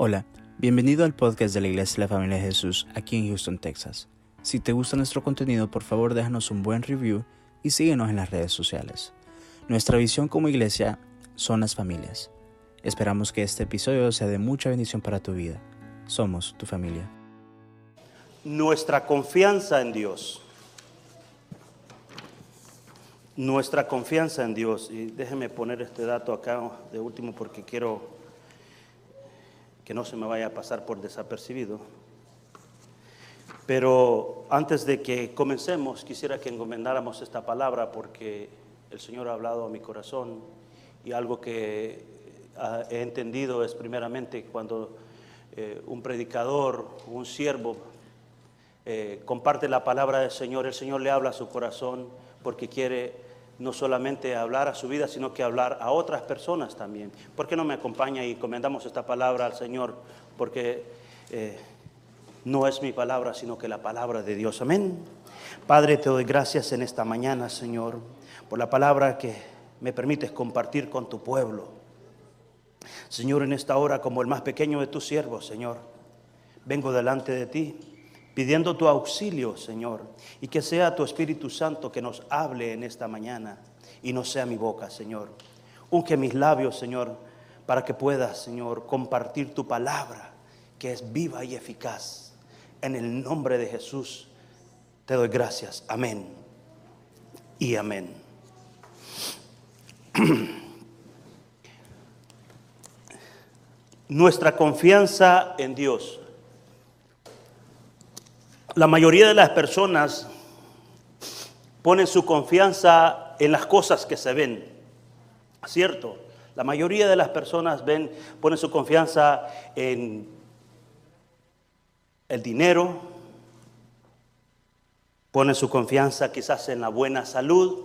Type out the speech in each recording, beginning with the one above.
Hola, bienvenido al podcast de la Iglesia de la Familia de Jesús aquí en Houston, Texas. Si te gusta nuestro contenido, por favor déjanos un buen review y síguenos en las redes sociales. Nuestra visión como iglesia son las familias. Esperamos que este episodio sea de mucha bendición para tu vida. Somos tu familia. Nuestra confianza en Dios. Nuestra confianza en Dios. Y déjeme poner este dato acá de último porque quiero que no se me vaya a pasar por desapercibido. Pero antes de que comencemos, quisiera que encomendáramos esta palabra porque el Señor ha hablado a mi corazón y algo que ah, he entendido es primeramente cuando eh, un predicador, un siervo, eh, comparte la palabra del Señor, el Señor le habla a su corazón porque quiere no solamente hablar a su vida, sino que hablar a otras personas también. ¿Por qué no me acompaña y comendamos esta palabra al Señor? Porque eh, no es mi palabra, sino que la palabra de Dios. Amén. Padre, te doy gracias en esta mañana, Señor, por la palabra que me permites compartir con tu pueblo. Señor, en esta hora, como el más pequeño de tus siervos, Señor, vengo delante de ti pidiendo tu auxilio, Señor, y que sea tu Espíritu Santo que nos hable en esta mañana y no sea mi boca, Señor. Unge mis labios, Señor, para que puedas, Señor, compartir tu palabra, que es viva y eficaz. En el nombre de Jesús te doy gracias. Amén y amén. Nuestra confianza en Dios. La mayoría de las personas ponen su confianza en las cosas que se ven, ¿cierto? La mayoría de las personas ven, ponen su confianza en el dinero, ponen su confianza quizás en la buena salud,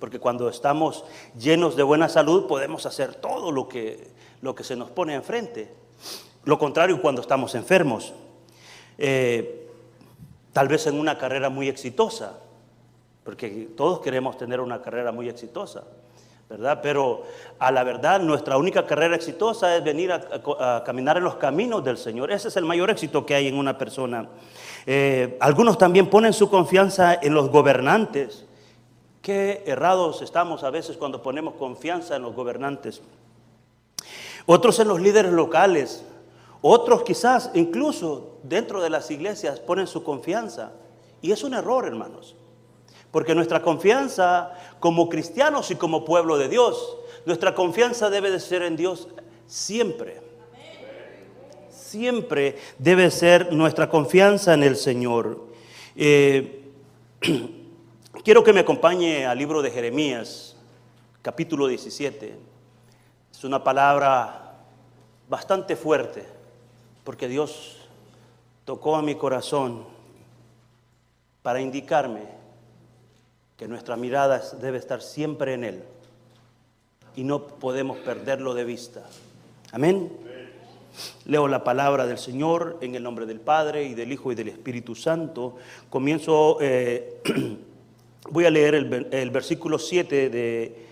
porque cuando estamos llenos de buena salud podemos hacer todo lo que, lo que se nos pone enfrente. Lo contrario cuando estamos enfermos. Eh, tal vez en una carrera muy exitosa, porque todos queremos tener una carrera muy exitosa, ¿verdad? Pero a la verdad nuestra única carrera exitosa es venir a, caminar en los caminos del Señor. Ese es el mayor éxito que hay en una persona. Eh, algunos también ponen su confianza en los gobernantes. Qué errados estamos a veces cuando ponemos confianza en los gobernantes. Otros en los líderes locales, otros quizás incluso dentro de las iglesias ponen su confianza. Y es un error, hermanos. Porque nuestra confianza como cristianos y como pueblo de Dios, nuestra confianza debe de ser en Dios siempre. Siempre debe ser nuestra confianza en el Señor. Eh, quiero que me acompañe al libro de Jeremías, capítulo 17. Es una palabra bastante fuerte porque Dios tocó a mi corazón para indicarme que nuestra mirada debe estar siempre en Él y no podemos perderlo de vista. Amén. Leo la palabra del Señor en el nombre del Padre y del Hijo y del Espíritu Santo. Comienzo, eh, voy a leer el, el versículo 7 de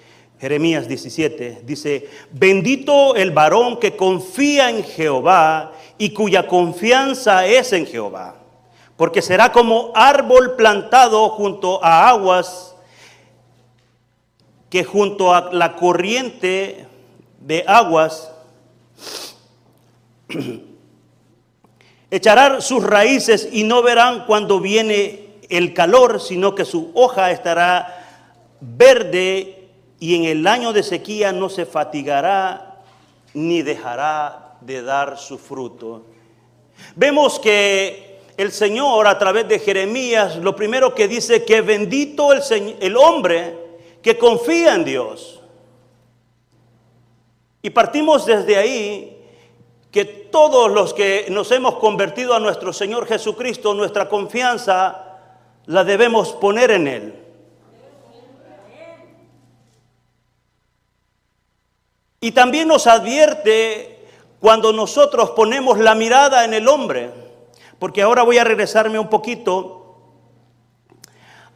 Jeremías 17 dice, bendito el varón que confía en Jehová y cuya confianza es en Jehová, porque será como árbol plantado junto a aguas que junto a la corriente de aguas echará sus raíces y no verán cuando viene el calor, sino que su hoja estará verde y en el año de sequía no se fatigará ni dejará de dar su fruto. Vemos que el Señor a través de Jeremías lo primero que dice que bendito el, el hombre que confía en Dios. Y partimos desde ahí que todos los que nos hemos convertido a nuestro Señor Jesucristo, nuestra confianza la debemos poner en Él. Y también nos advierte cuando nosotros ponemos la mirada en el hombre, porque ahora voy a regresarme un poquito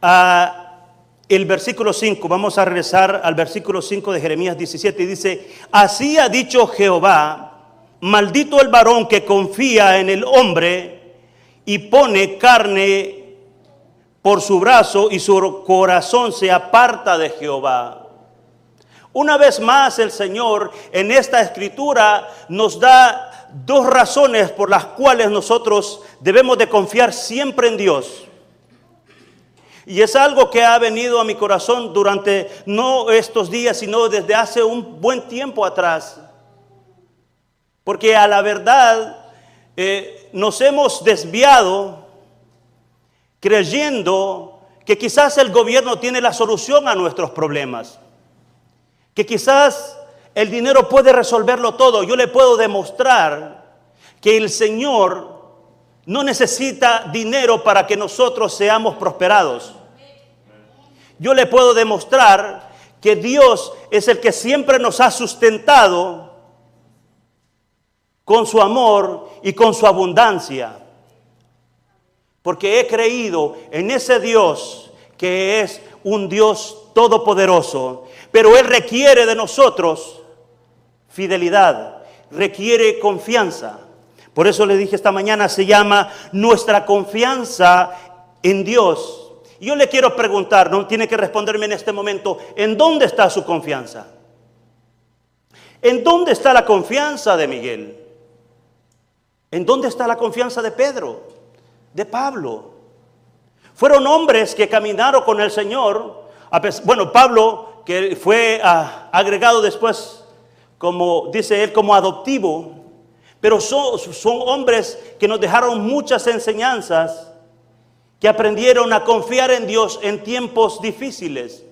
a el versículo 5, vamos a regresar al versículo 5 de Jeremías 17 y dice, así ha dicho Jehová, maldito el varón que confía en el hombre y pone carne por su brazo y su corazón se aparta de Jehová. Una vez más el Señor en esta escritura nos da dos razones por las cuales nosotros debemos de confiar siempre en Dios. Y es algo que ha venido a mi corazón durante no estos días, sino desde hace un buen tiempo atrás. Porque a la verdad eh, nos hemos desviado creyendo que quizás el gobierno tiene la solución a nuestros problemas. Que quizás el dinero puede resolverlo todo. Yo le puedo demostrar que el Señor no necesita dinero para que nosotros seamos prosperados yo le puedo demostrar que Dios es el que siempre nos ha sustentado con su amor y con su abundancia. Porque he creído en ese Dios que es un Dios todopoderoso, pero Él requiere de nosotros fidelidad, requiere confianza. Por eso le dije esta mañana, se llama nuestra confianza en Dios. Yo le quiero preguntar, no tiene que responderme en este momento, ¿en dónde está su confianza? ¿En dónde está la confianza de Miguel? ¿En dónde está la confianza de Pedro? De Pablo. Fueron hombres que caminaron con el Señor. Bueno, Pablo, que fue ah, agregado después, como dice él, como adoptivo, pero son, son hombres que nos dejaron muchas enseñanzas que aprendieron a confiar en Dios en tiempos difíciles.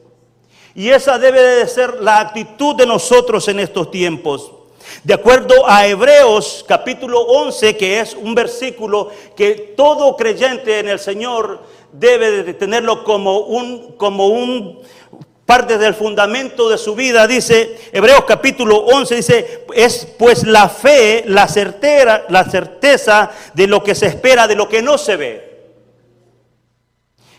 Y esa debe de ser la actitud de nosotros en estos tiempos. De acuerdo a Hebreos capítulo 11, que es un versículo que todo creyente en el Señor debe de tenerlo como un, como un parte del fundamento de su vida, dice Hebreos capítulo 11, dice, es pues la fe, la la certeza de lo que se espera, de lo que no se ve.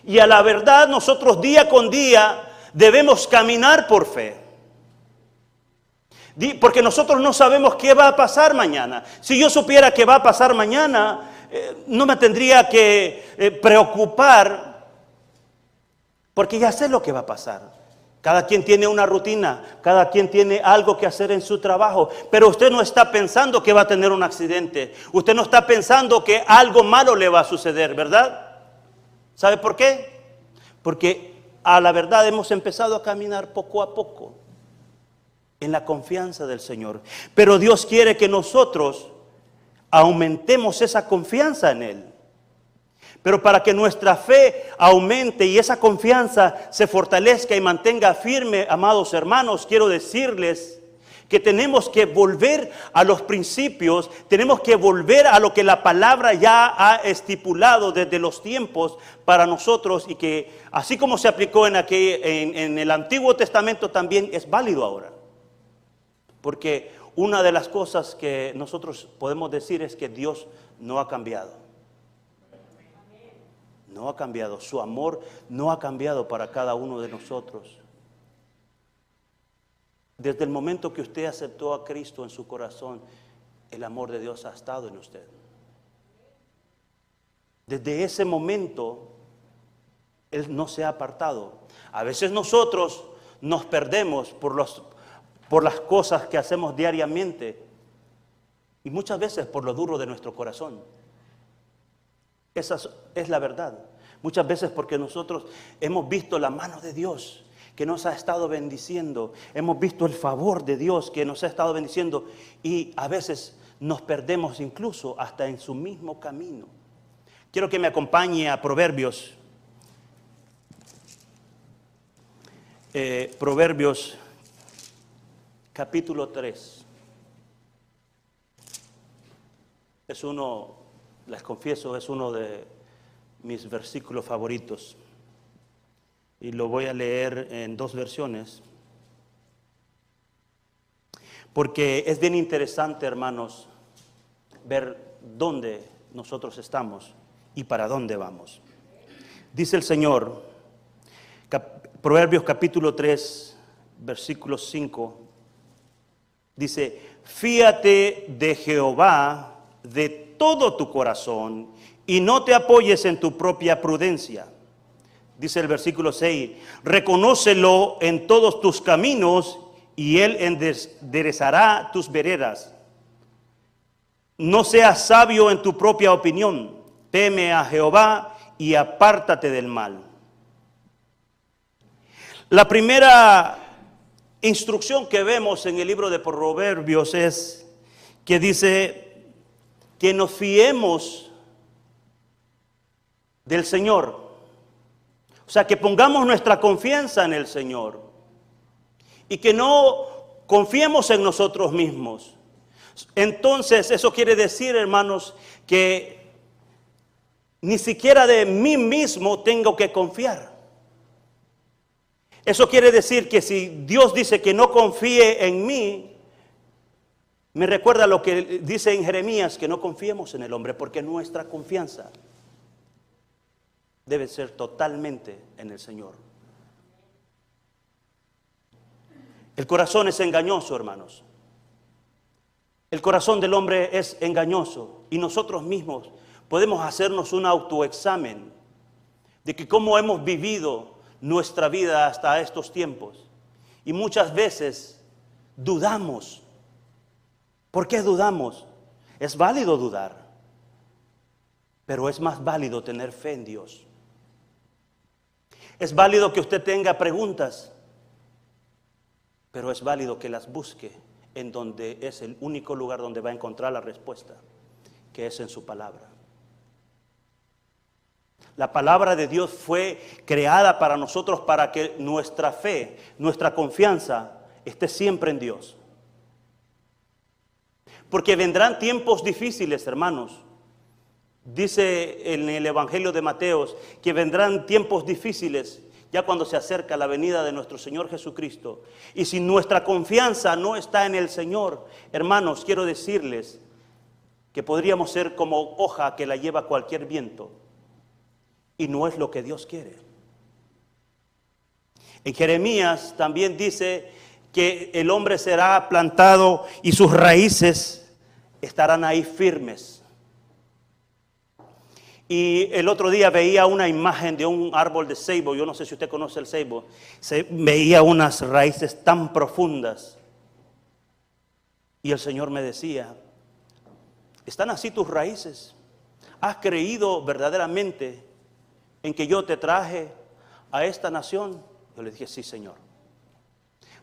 Y a la verdad nosotros día con día debemos caminar por fe. Porque nosotros no sabemos qué va a pasar mañana. Si yo supiera qué va a pasar mañana, eh, no me tendría que eh, preocupar porque ya sé lo que va a pasar. Cada quien tiene una rutina, cada quien tiene algo que hacer en su trabajo, pero usted no está pensando que va a tener un accidente, usted no está pensando que algo malo le va a suceder, ¿verdad? ¿Sabe por qué? Porque a la verdad hemos empezado a caminar poco a poco en la confianza del Señor. Pero Dios quiere que nosotros aumentemos esa confianza en Él. Pero para que nuestra fe aumente y esa confianza se fortalezca y mantenga firme, amados hermanos, quiero decirles que tenemos que volver a los principios, tenemos que volver a lo que la palabra ya ha estipulado desde los tiempos para nosotros y que así como se aplicó en, el Antiguo Testamento también es válido ahora. Porque una de las cosas que nosotros podemos decir es que Dios no ha cambiado. No ha cambiado. Su amor no ha cambiado para cada uno de nosotros. Desde el momento que usted aceptó a Cristo en su corazón, el amor de Dios ha estado en usted. Desde ese momento, Él no se ha apartado. A veces nosotros nos perdemos por, por las cosas que hacemos diariamente y muchas veces por lo duro de nuestro corazón. Esa es la verdad. Muchas veces porque nosotros hemos visto la mano de Dios que nos ha estado bendiciendo. Hemos visto el favor de Dios que nos ha estado bendiciendo y a veces nos perdemos incluso hasta en su mismo camino. Quiero que me acompañe a Proverbios. Eh, Proverbios capítulo 3. Es uno, les confieso, es uno de mis versículos favoritos y lo voy a leer en dos versiones. Porque es bien interesante, hermanos, ver dónde nosotros estamos y para dónde vamos. Dice el Señor, Proverbios capítulo 3, versículo 5, dice, fíate de Jehová de todo tu corazón y no te apoyes en tu propia prudencia. Dice el versículo 6, reconócelo en todos tus caminos y él enderezará tus veredas. No seas sabio en tu propia opinión, teme a Jehová y apártate del mal. La primera instrucción que vemos en el libro de Proverbios es que dice que nos fiemos del Señor. O sea, que pongamos nuestra confianza en el Señor y que no confiemos en nosotros mismos. Entonces, eso quiere decir, hermanos, que ni siquiera de mí mismo tengo que confiar. Eso quiere decir que si Dios dice que no confíe en mí, me recuerda lo que dice en Jeremías, que no confiemos en el hombre, porque nuestra confianza debe ser totalmente en el Señor. El corazón es engañoso, hermanos. El corazón del hombre es engañoso y nosotros mismos podemos hacernos un autoexamen de que cómo hemos vivido nuestra vida hasta estos tiempos. Y muchas veces dudamos. ¿Por qué dudamos? Es válido dudar, pero es más válido tener fe en Dios. Es válido que usted tenga preguntas, pero es válido que las busque en donde es el único lugar donde va a encontrar la respuesta, que es en su palabra. La palabra de Dios fue creada para nosotros para que nuestra fe, nuestra confianza esté siempre en Dios. Porque vendrán tiempos difíciles, hermanos. Dice en el Evangelio de Mateos que vendrán tiempos difíciles ya cuando se acerca la venida de nuestro Señor Jesucristo. Y si nuestra confianza no está en el Señor, hermanos, quiero decirles que podríamos ser como hoja que la lleva cualquier viento. Y no es lo que Dios quiere. En Jeremías también dice que el hombre será plantado y sus raíces estarán ahí firmes. Y el otro día veía una imagen de un árbol de ceibo, yo no sé si usted conoce el ceibo, se veía unas raíces tan profundas. Y el Señor me decía, ¿están así tus raíces? ¿Has creído verdaderamente en que yo te traje a esta nación? Yo le dije, sí, Señor.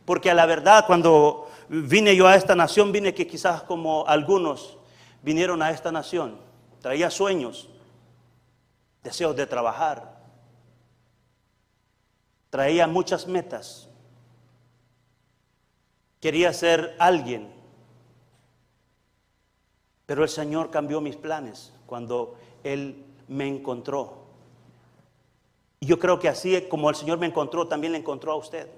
Porque a la verdad, cuando vine yo a esta nación, vine que quizás como algunos vinieron a esta nación, traía sueños, deseos de trabajar. Traía muchas metas. Quería ser alguien. Pero el Señor cambió mis planes cuando Él me encontró. Y yo creo que así como el Señor me encontró, también le encontró a usted.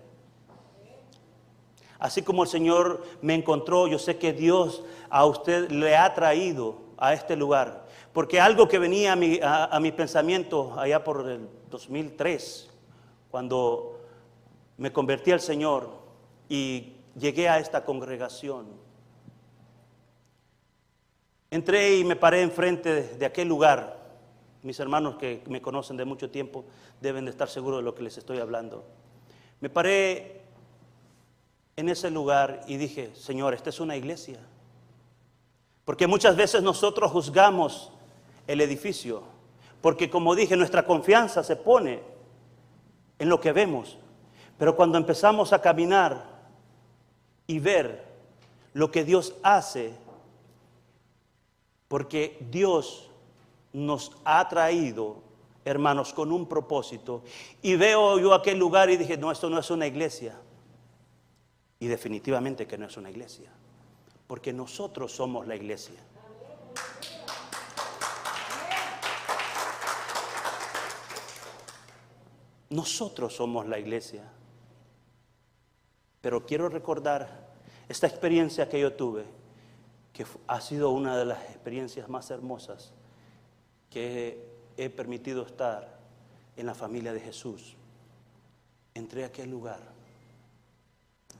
Así como el Señor me encontró, yo sé que Dios a usted le ha traído a este lugar porque algo que venía a mi, a, mi pensamiento allá por el 2003, cuando me convertí al Señor y llegué a esta congregación, entré y me paré enfrente de aquel lugar. Mis hermanos que me conocen de mucho tiempo deben de estar seguros de lo que les estoy hablando. Me paré en ese lugar y dije, Señor, esta es una iglesia. Porque muchas veces nosotros juzgamos el edificio. Porque como dije, nuestra confianza se pone en lo que vemos. Pero cuando empezamos a caminar y ver lo que Dios hace, porque Dios nos ha traído, hermanos, con un propósito. Y veo yo aquel lugar y dije, no, esto no es una iglesia. Y definitivamente que no es una iglesia. Porque nosotros somos la iglesia. Nosotros somos la iglesia. Pero quiero recordar esta experiencia que yo tuve, que ha sido una de las experiencias más hermosas que he permitido estar en la familia de Jesús. Entré a aquel lugar,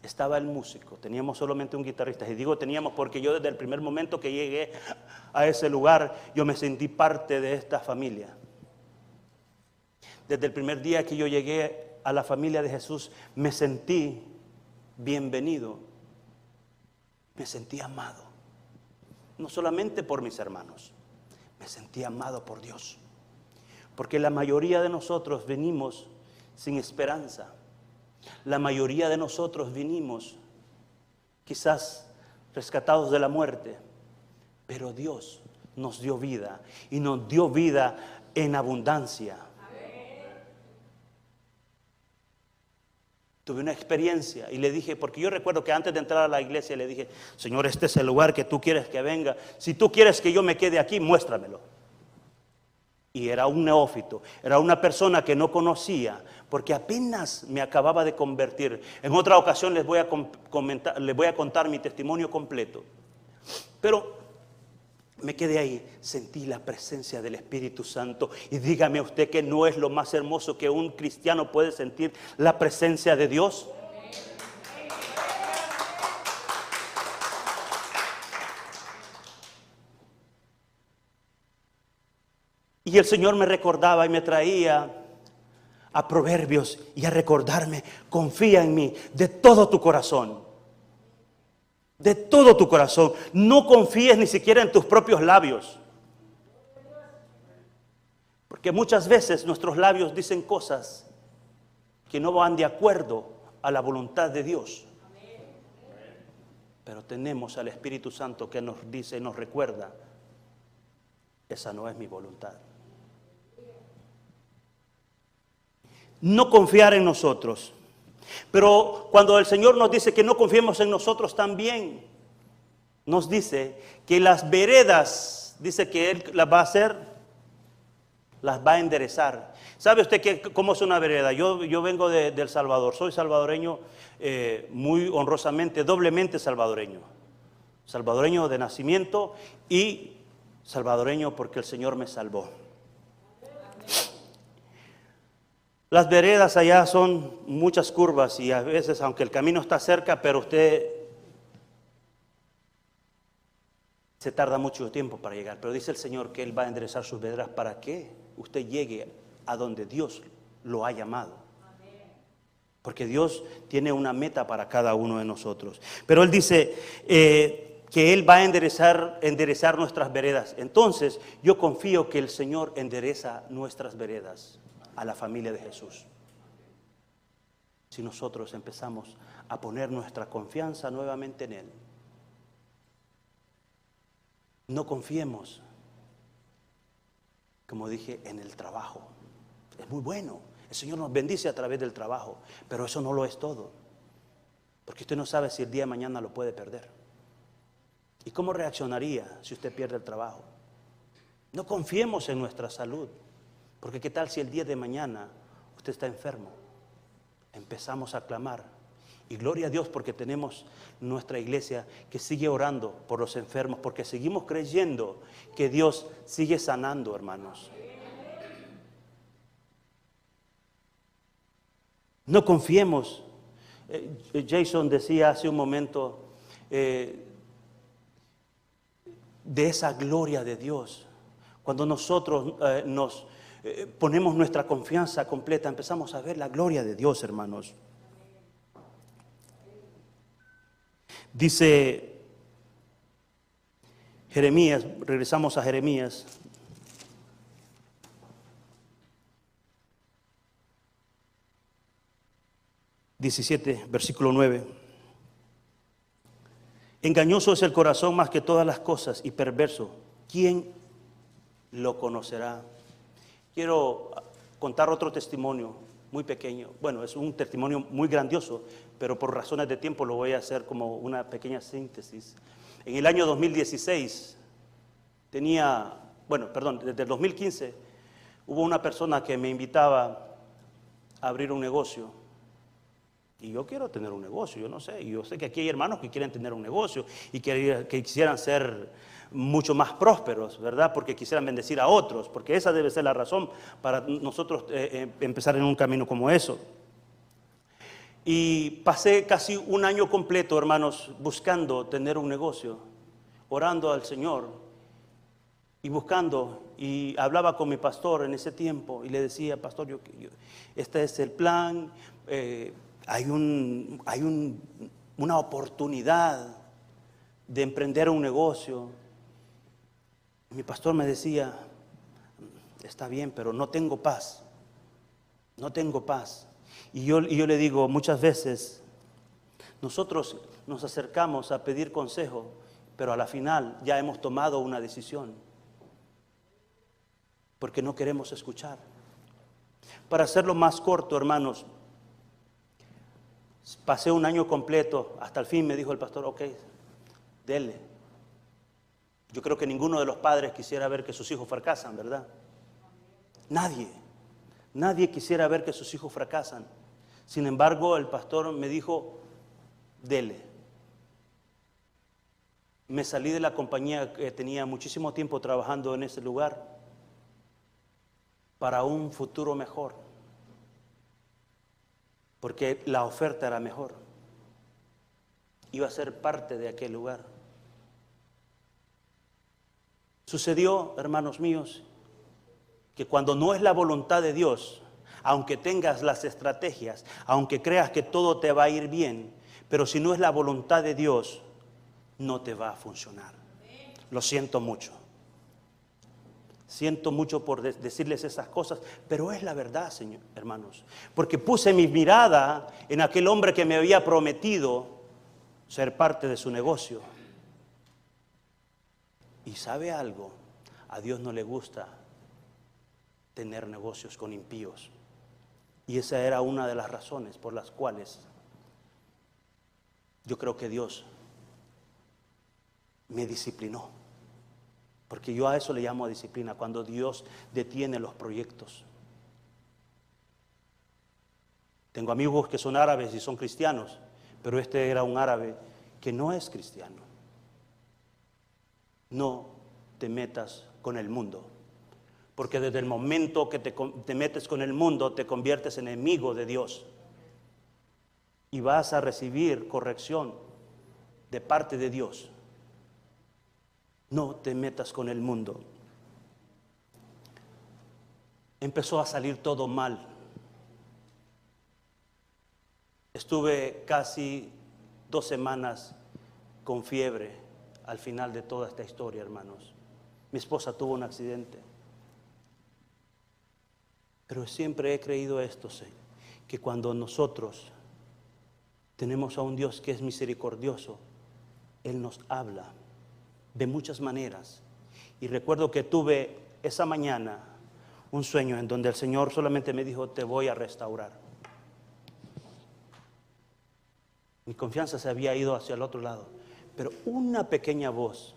estaba el músico, teníamos solamente un guitarrista. Y digo teníamos porque yo desde el primer momento que llegué a ese lugar, yo me sentí parte de esta familia. Desde el primer día que yo llegué a la familia de Jesús, me sentí bienvenido, me sentí amado. No solamente por mis hermanos, me sentí amado por Dios. Porque la mayoría de nosotros venimos sin esperanza la mayoría de nosotros vinimos quizás rescatados de la muerte, pero Dios nos dio vida y nos dio vida en abundancia. Tuve una experiencia y le dije, porque yo recuerdo que antes de entrar a la iglesia le dije, Señor, este es el lugar que tú quieres que venga. Si tú quieres que yo me quede aquí, muéstramelo. Y era un neófito, era una persona que no conocía, porque apenas me acababa de convertir. En otra ocasión les voy a, comentar, les voy a contar mi testimonio completo. Pero me quedé ahí, sentí la presencia del Espíritu Santo y dígame usted que no es lo más hermoso que un cristiano puede sentir la presencia de Dios. Y el Señor me recordaba y me traía a proverbios y a recordarme, confía en mí de todo tu corazón. De todo tu corazón. No confíes ni siquiera en tus propios labios. Porque muchas veces nuestros labios dicen cosas que no van de acuerdo a la voluntad de Dios. Pero tenemos al Espíritu Santo que nos dice y nos recuerda, esa no es mi voluntad. No confiar en nosotros. Pero cuando el Señor nos dice que no confiemos en nosotros también, nos dice que las veredas, dice que Él las va a hacer, las va a enderezar. ¿Sabe usted qué, cómo es una vereda? Yo, yo vengo de, Salvador, soy salvadoreño eh, muy honrosamente, doblemente salvadoreño. Salvadoreño de nacimiento y salvadoreño porque el Señor me salvó. Las veredas allá son muchas curvas y a veces, aunque el camino está cerca, pero usted se tarda mucho tiempo para llegar. Pero dice el Señor que Él va a enderezar sus veredas para que usted llegue a donde Dios lo ha llamado. Porque Dios tiene una meta para cada uno de nosotros. Pero Él dice eh, que Él va a enderezar, enderezar nuestras veredas. Entonces yo confío que el Señor endereza nuestras veredas a la familia de Jesús. Si nosotros empezamos a poner nuestra confianza nuevamente en Él. No confiemos, como dije, en el trabajo. Es muy bueno. El Señor nos bendice a través del trabajo, pero eso no lo es todo. Porque usted no sabe si el día de mañana lo puede perder. ¿Y cómo reaccionaría si usted pierde el trabajo? No confiemos en nuestra salud. Porque qué tal si el día de mañana usted está enfermo. Empezamos a clamar. Y gloria a Dios porque tenemos nuestra iglesia que sigue orando por los enfermos, porque seguimos creyendo que Dios sigue sanando, hermanos. No confiemos. Eh, Jason decía hace un momento eh, de esa gloria de Dios. Cuando nosotros eh, nos eh, ponemos nuestra confianza completa, empezamos a ver la gloria de Dios, hermanos. Dice Jeremías, regresamos a Jeremías. Diecisiete, versículo 9. Engañoso es el corazón más que todas las cosas y perverso. ¿Quién lo conocerá? Quiero contar otro testimonio muy pequeño. Bueno, es un testimonio muy grandioso, pero por razones de tiempo lo voy a hacer como una pequeña síntesis. En el año 2016 tenía, bueno, perdón, desde el 2015 hubo una persona que me invitaba a abrir un negocio. Y yo quiero tener un negocio, yo no sé. yo sé que aquí hay hermanos que quieren tener un negocio y que, que quisieran ser mucho más prósperos, ¿verdad? Porque quisieran bendecir a otros, porque esa debe ser la razón para nosotros eh, eh, empezar en un camino como eso. Y pasé casi un año completo, hermanos, buscando tener un negocio, orando al Señor y buscando. Y hablaba con mi pastor en ese tiempo y le decía, pastor, yo, este es el plan, eh, hay, un, hay una oportunidad de emprender un negocio. Mi pastor me decía, está bien, pero no tengo paz, no tengo paz. Y yo, yo le digo muchas veces, nosotros nos acercamos a pedir consejo, pero a la final ya hemos tomado una decisión, porque no queremos escuchar. Para hacerlo más corto, hermanos, pasé un año completo, hasta el fin me dijo el pastor, ok, dele. Yo creo que ninguno de los padres quisiera ver que sus hijos fracasan, ¿verdad? Nadie, nadie quisiera ver que sus hijos fracasan. Sin embargo, el pastor me dijo, dele. Me salí de la compañía que tenía muchísimo tiempo trabajando en ese lugar para un futuro mejor, porque la oferta era mejor. Iba a ser parte de aquel lugar. Sucedió, hermanos míos, que cuando no es la voluntad de Dios, aunque tengas las estrategias, aunque creas que todo te va a ir bien, pero si no es la voluntad de Dios, no te va a funcionar. Lo siento mucho. Siento mucho por decirles esas cosas, pero es la verdad, señor, hermanos. Porque puse mi mirada en aquel hombre que me había prometido ser parte de su negocio. Y sabe algo, a Dios no le gusta tener negocios con impíos. Y esa era una de las razones por las cuales yo creo que Dios me disciplinó. Porque yo a eso le llamo disciplina, cuando Dios detiene los proyectos. Tengo amigos que son árabes y son cristianos, pero este era un árabe que no es cristiano. No te metas con el mundo. Porque desde el momento que te, metes con el mundo, te conviertes en enemigo de Dios. Y vas a recibir corrección de parte de Dios. No te metas con el mundo. Empezó a salir todo mal. Estuve casi dos semanas con fiebre al final de toda esta historia, hermanos. Mi esposa tuvo un accidente. Pero siempre he creído esto, Señor, que cuando nosotros tenemos a un Dios que es misericordioso, Él nos habla de muchas maneras. Y recuerdo que tuve esa mañana un sueño en donde el Señor solamente me dijo, te voy a restaurar. Mi confianza se había ido hacia el otro lado, pero una pequeña voz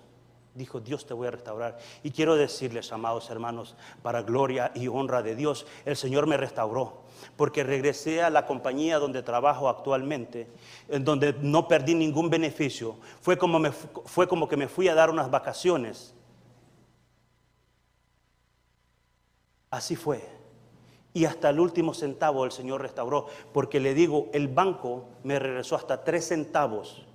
dijo, Dios te voy a restaurar. Y quiero decirles, amados hermanos, para gloria y honra de Dios, el Señor me restauró. Porque regresé a la compañía donde trabajo actualmente, en donde no perdí ningún beneficio. Fue como, me, fue como que me fui a dar unas vacaciones. Así fue. Y hasta el último centavo el Señor restauró. Porque le digo, el banco me regresó hasta tres centavos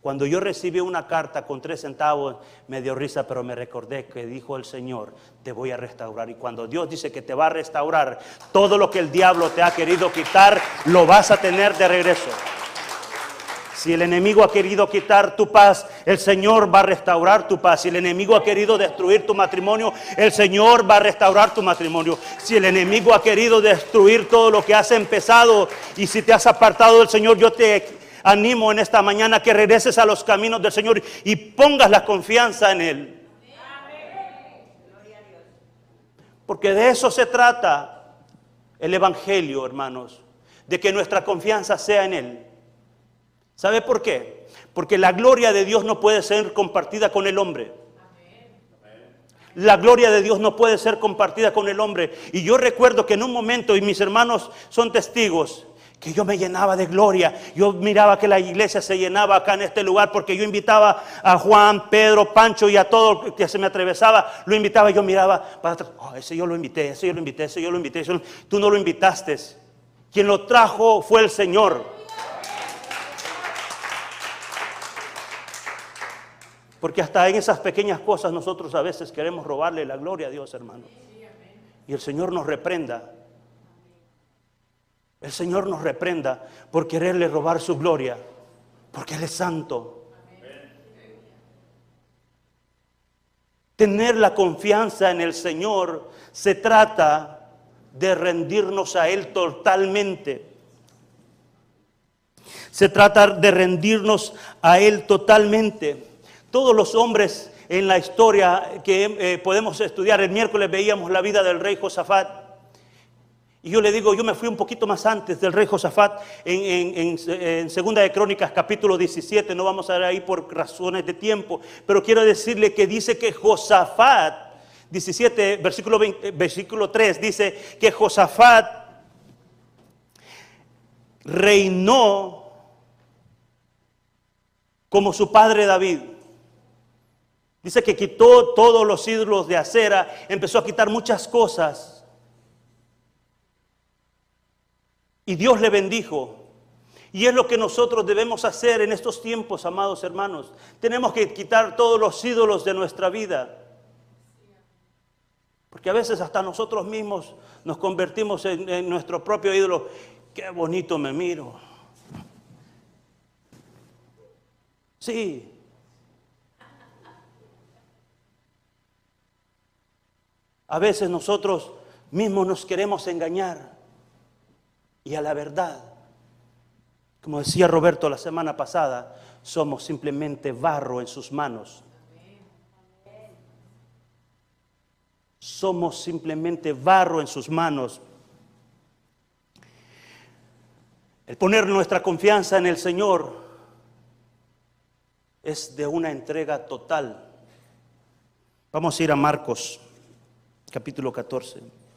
cuando yo recibí una carta con tres centavos, me dio risa, pero me recordé que dijo el Señor, te voy a restaurar. Y cuando Dios dice que te va a restaurar, todo lo que el diablo te ha querido quitar, lo vas a tener de regreso. Si el enemigo ha querido quitar tu paz, el Señor va a restaurar tu paz. Si el enemigo ha querido destruir tu matrimonio, el Señor va a restaurar tu matrimonio. Si el enemigo ha querido destruir todo lo que has empezado y si te has apartado del Señor, yo te animo en esta mañana que regreses a los caminos del Señor y pongas la confianza en Él. Porque de eso se trata el Evangelio, hermanos, de que nuestra confianza sea en Él. ¿Sabe por qué? Porque la gloria de Dios no puede ser compartida con el hombre. La gloria de Dios no puede ser compartida con el hombre. Y yo recuerdo que en un momento, y mis hermanos son testigos, que yo me llenaba de gloria. Yo miraba que la iglesia se llenaba acá en este lugar porque yo invitaba a Juan, Pedro, Pancho y a todo que se me atravesaba, lo invitaba, yo miraba para atrás, ah, ese yo lo invité, ese yo lo invité, ese yo lo invité, tú no lo invitaste. Quien lo trajo fue el Señor. Porque hasta en esas pequeñas cosas nosotros a veces queremos robarle la gloria a Dios, hermano. Y el Señor nos reprenda el Señor nos reprenda por quererle robar su gloria, porque Él es santo. Tener la confianza en el Señor se trata de rendirnos a Él totalmente. Se trata de rendirnos a Él totalmente. Todos los hombres en la historia que eh, podemos estudiar, el miércoles veíamos la vida del rey Josafat. Y yo le digo, yo me fui un poquito más antes del rey Josafat en, en, Segunda de Crónicas capítulo 17, no vamos a ir ahí por razones de tiempo, pero quiero decirle que dice que Josafat, 17, versículo, versículo 3, dice que Josafat reinó como su padre David. Dice que quitó todos los ídolos de acera, empezó a quitar muchas cosas. Y Dios le bendijo. Y es lo que nosotros debemos hacer en estos tiempos, amados hermanos. Tenemos que quitar todos los ídolos de nuestra vida. Porque a veces hasta nosotros mismos nos convertimos en, nuestro propio ídolo. Qué bonito me miro. Sí, A veces nosotros mismos nos queremos engañar y a la verdad, como decía Roberto la semana pasada, somos simplemente barro en sus manos. Somos simplemente barro en sus manos. El poner nuestra confianza en el Señor es de una entrega total. Vamos a ir a Marcos capítulo 14.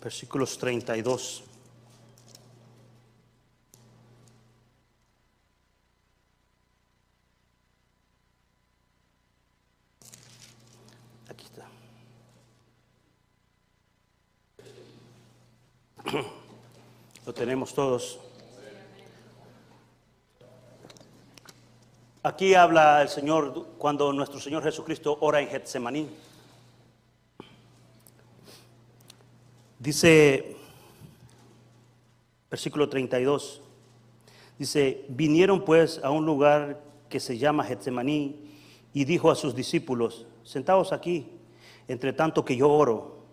Versículos 32. tenemos todos. Aquí habla el Señor cuando nuestro Señor Jesucristo ora en Getsemaní. Dice, versículo 32, dice, vinieron pues a un lugar que se llama Getsemaní y dijo a sus discípulos, sentaos aquí, entre tanto que yo oro.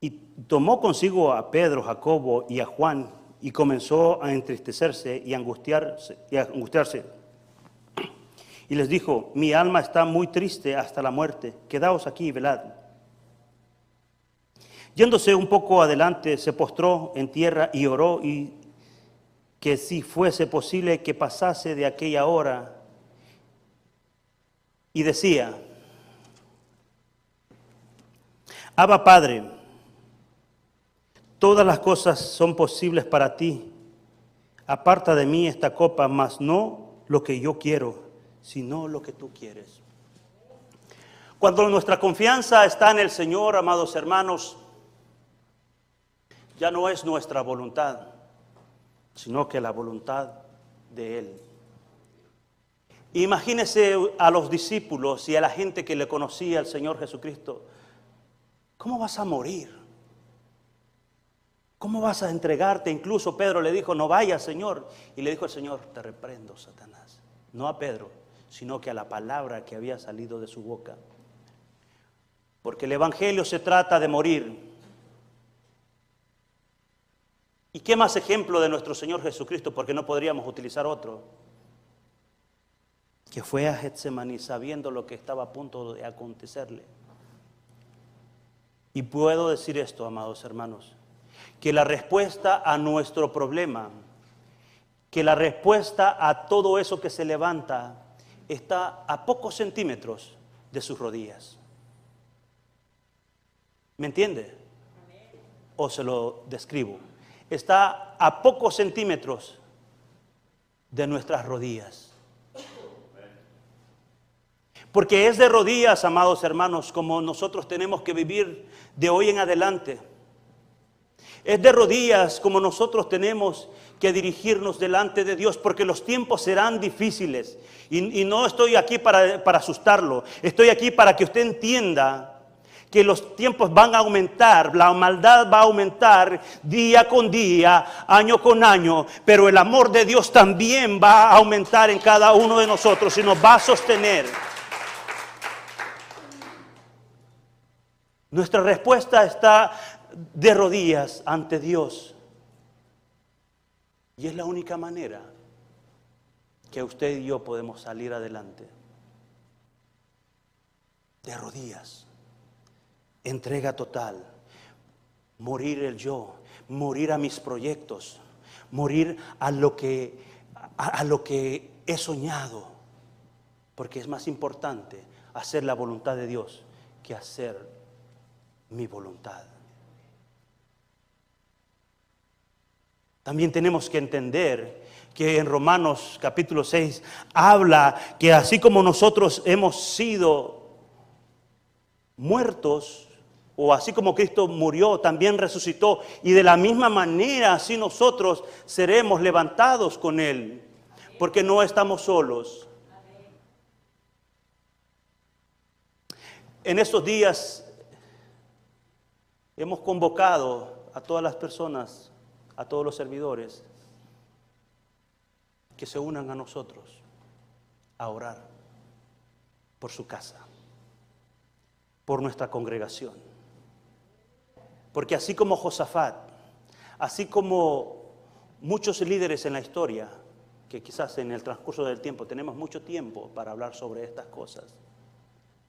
Y tomó consigo a Pedro, Jacobo y a Juan y comenzó a entristecerse y angustiarse, y angustiarse. Y les dijo, mi alma está muy triste hasta la muerte, quedaos aquí y velad. Yéndose un poco adelante, se postró en tierra y oró y que si fuese posible que pasase de aquella hora. Y decía, Abba Padre, Todas las cosas son posibles para ti. Aparta de mí esta copa, mas no lo que yo quiero, sino lo que tú quieres. Cuando nuestra confianza está en el Señor, amados hermanos, ya no es nuestra voluntad, sino que la voluntad de Él. Imagínese a los discípulos y a la gente que le conocía al Señor Jesucristo. ¿Cómo vas a morir? ¿Cómo vas a entregarte? Incluso Pedro le dijo, no vayas, Señor. Y le dijo el Señor, te reprendo, Satanás. No a Pedro, sino que a la palabra que había salido de su boca. Porque el Evangelio se trata de morir. ¿Y qué más ejemplo de nuestro Señor Jesucristo? Porque no podríamos utilizar otro. Que fue a Getsemaní sabiendo lo que estaba a punto de acontecerle. Y puedo decir esto, amados hermanos que la respuesta a nuestro problema, que la respuesta a todo eso que se levanta está a pocos centímetros de sus rodillas. ¿Me entiende? O se lo describo. Está a pocos centímetros de nuestras rodillas. Porque es de rodillas, amados hermanos, como nosotros tenemos que vivir de hoy en adelante. Es de rodillas como nosotros tenemos que dirigirnos delante de Dios, porque los tiempos serán difíciles. Y, no estoy aquí para, para asustarlo, estoy aquí para que usted entienda que los tiempos van a aumentar, la maldad va a aumentar día con día, año con año, pero el amor de Dios también va a aumentar en cada uno de nosotros y nos va a sostener. Nuestra respuesta está de rodillas ante Dios. Y es la única manera que usted y yo podemos salir adelante. De rodillas. Entrega total. Morir el yo. Morir a mis proyectos. Morir a lo que, a, lo que he soñado. Porque es más importante hacer la voluntad de Dios que hacer mi voluntad. También tenemos que entender que en Romanos capítulo 6 habla que así como nosotros hemos sido muertos, o así como Cristo murió, también resucitó, y de la misma manera así nosotros seremos levantados con Él, porque no estamos solos. En estos días hemos convocado a todas las personas a todos los servidores que se unan a nosotros a orar por su casa, por nuestra congregación. Porque así como Josafat, así como muchos líderes en la historia, que quizás en el transcurso del tiempo tenemos mucho tiempo para hablar sobre estas cosas,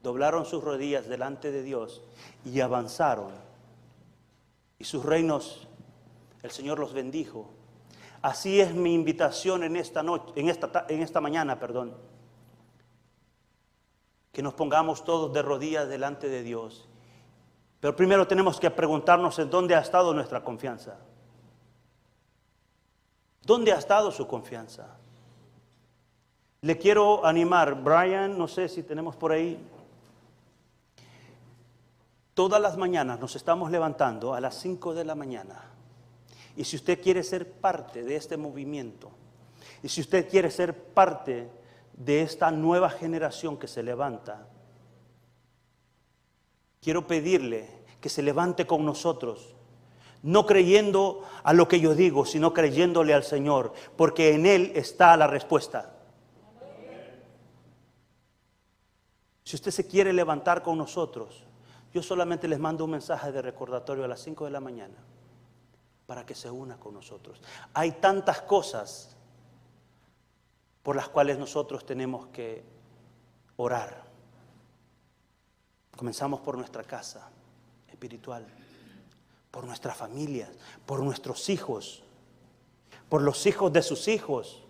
doblaron sus rodillas delante de Dios y avanzaron. Y sus reinos el Señor los bendijo. Así es mi invitación en esta noche, en esta, en esta mañana, perdón. Que nos pongamos todos de rodillas delante de Dios. Pero primero tenemos que preguntarnos en dónde ha estado nuestra confianza. ¿Dónde ha estado su confianza? Le quiero animar, Brian, no sé si tenemos por ahí. Todas las mañanas nos estamos levantando a las 5 de la mañana y si usted quiere ser parte de este movimiento, y si usted quiere ser parte de esta nueva generación que se levanta, quiero pedirle que se levante con nosotros, no creyendo a lo que yo digo, sino creyéndole al Señor, porque en Él está la respuesta. Si usted se quiere levantar con nosotros, yo solamente les mando un mensaje de recordatorio a las 5 de la mañana para que se una con nosotros. Hay tantas cosas por las cuales nosotros tenemos que orar. Comenzamos por nuestra casa espiritual, por nuestras familias, por nuestros hijos, por los hijos de sus hijos.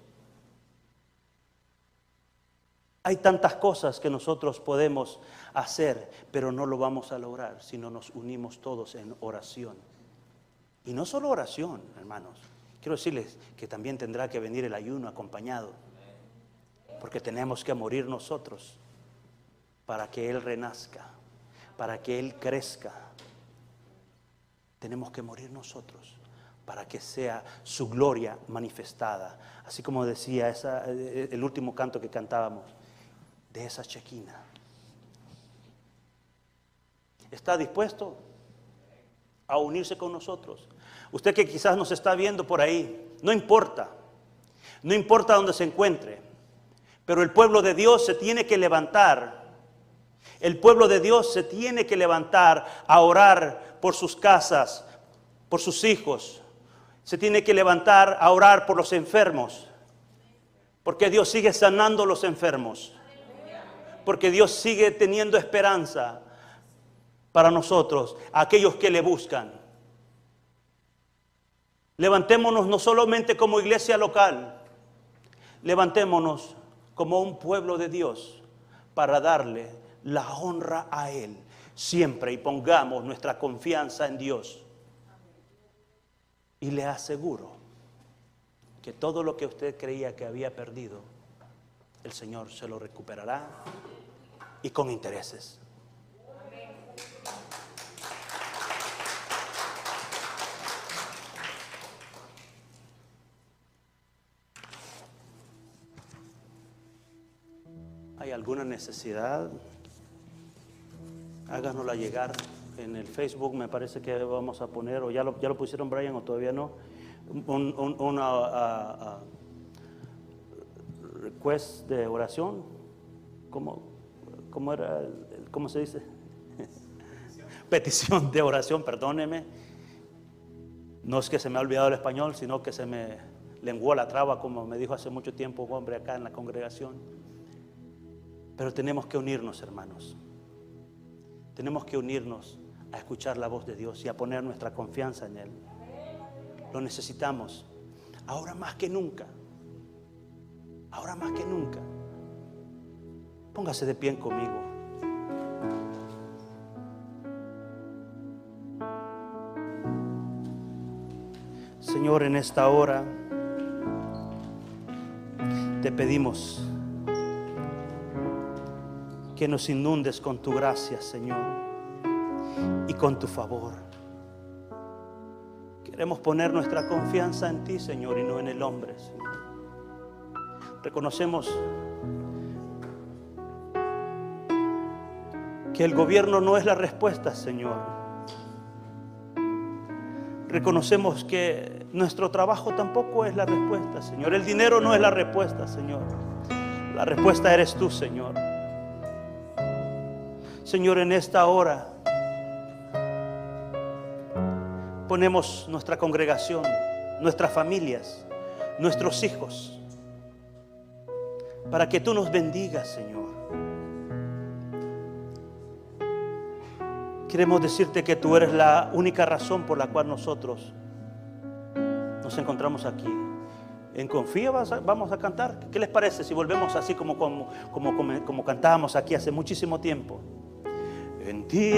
Hay tantas cosas que nosotros podemos hacer, pero no lo vamos a lograr si no nos unimos todos en oración. Y no solo oración, hermanos. Quiero decirles que también tendrá que venir el ayuno acompañado. Porque tenemos que morir nosotros para que Él renazca, para que Él crezca. Tenemos que morir nosotros para que sea su gloria manifestada. Así como decía el último canto que cantábamos, de esa chequina. ¿Está dispuesto a unirse con nosotros? Usted que quizás nos está viendo por ahí, no importa, no importa dónde se encuentre, pero el pueblo de Dios se tiene que levantar. El pueblo de Dios se tiene que levantar a orar por sus casas, por sus hijos. Se tiene que levantar a orar por los enfermos. Porque Dios sigue sanando a los enfermos. Porque Dios sigue teniendo esperanza para nosotros, aquellos que le buscan. Levantémonos no solamente como iglesia local, levantémonos como un pueblo de Dios para darle la honra a Él siempre y pongamos nuestra confianza en Dios. Y le aseguro que todo lo que usted creía que había perdido, el Señor se lo recuperará y con intereses. ¿Hay alguna necesidad? Háganosla llegar en el Facebook, me parece que vamos a poner, o ya lo, ya lo pusieron Brian o todavía no, un, un- una ah, ah, request de oración. ¿Cómo, cómo era? el- ¿Cómo se dice? Petición de oración, perdóneme. No es que se me ha olvidado el español, sino que se me lenguó la traba, como me dijo hace mucho tiempo un hombre acá en la congregación. Pero tenemos que unirnos, hermanos. Tenemos que unirnos a escuchar la voz de Dios y a poner nuestra confianza en Él. Lo necesitamos. Ahora más que nunca. Ahora más que nunca. Póngase de pie conmigo. Señor, en esta hora te pedimos que nos inundes con tu gracia, Señor, y con tu favor. Queremos poner nuestra confianza en ti, Señor, y no en el hombre, Señor. Reconocemos que el gobierno no es la respuesta, Señor. Reconocemos que nuestro trabajo tampoco es la respuesta, Señor. El dinero no es la respuesta, Señor. La respuesta eres tú, Señor. Señor, en esta hora ponemos nuestra congregación, nuestras familias, nuestros hijos, para que tú nos bendigas, Señor. Queremos decirte que tú eres la única razón por la cual nosotros nos encontramos aquí. En confía vamos a cantar. ¿Qué les parece si volvemos así como, como, como, como cantábamos aquí hace muchísimo tiempo? En ti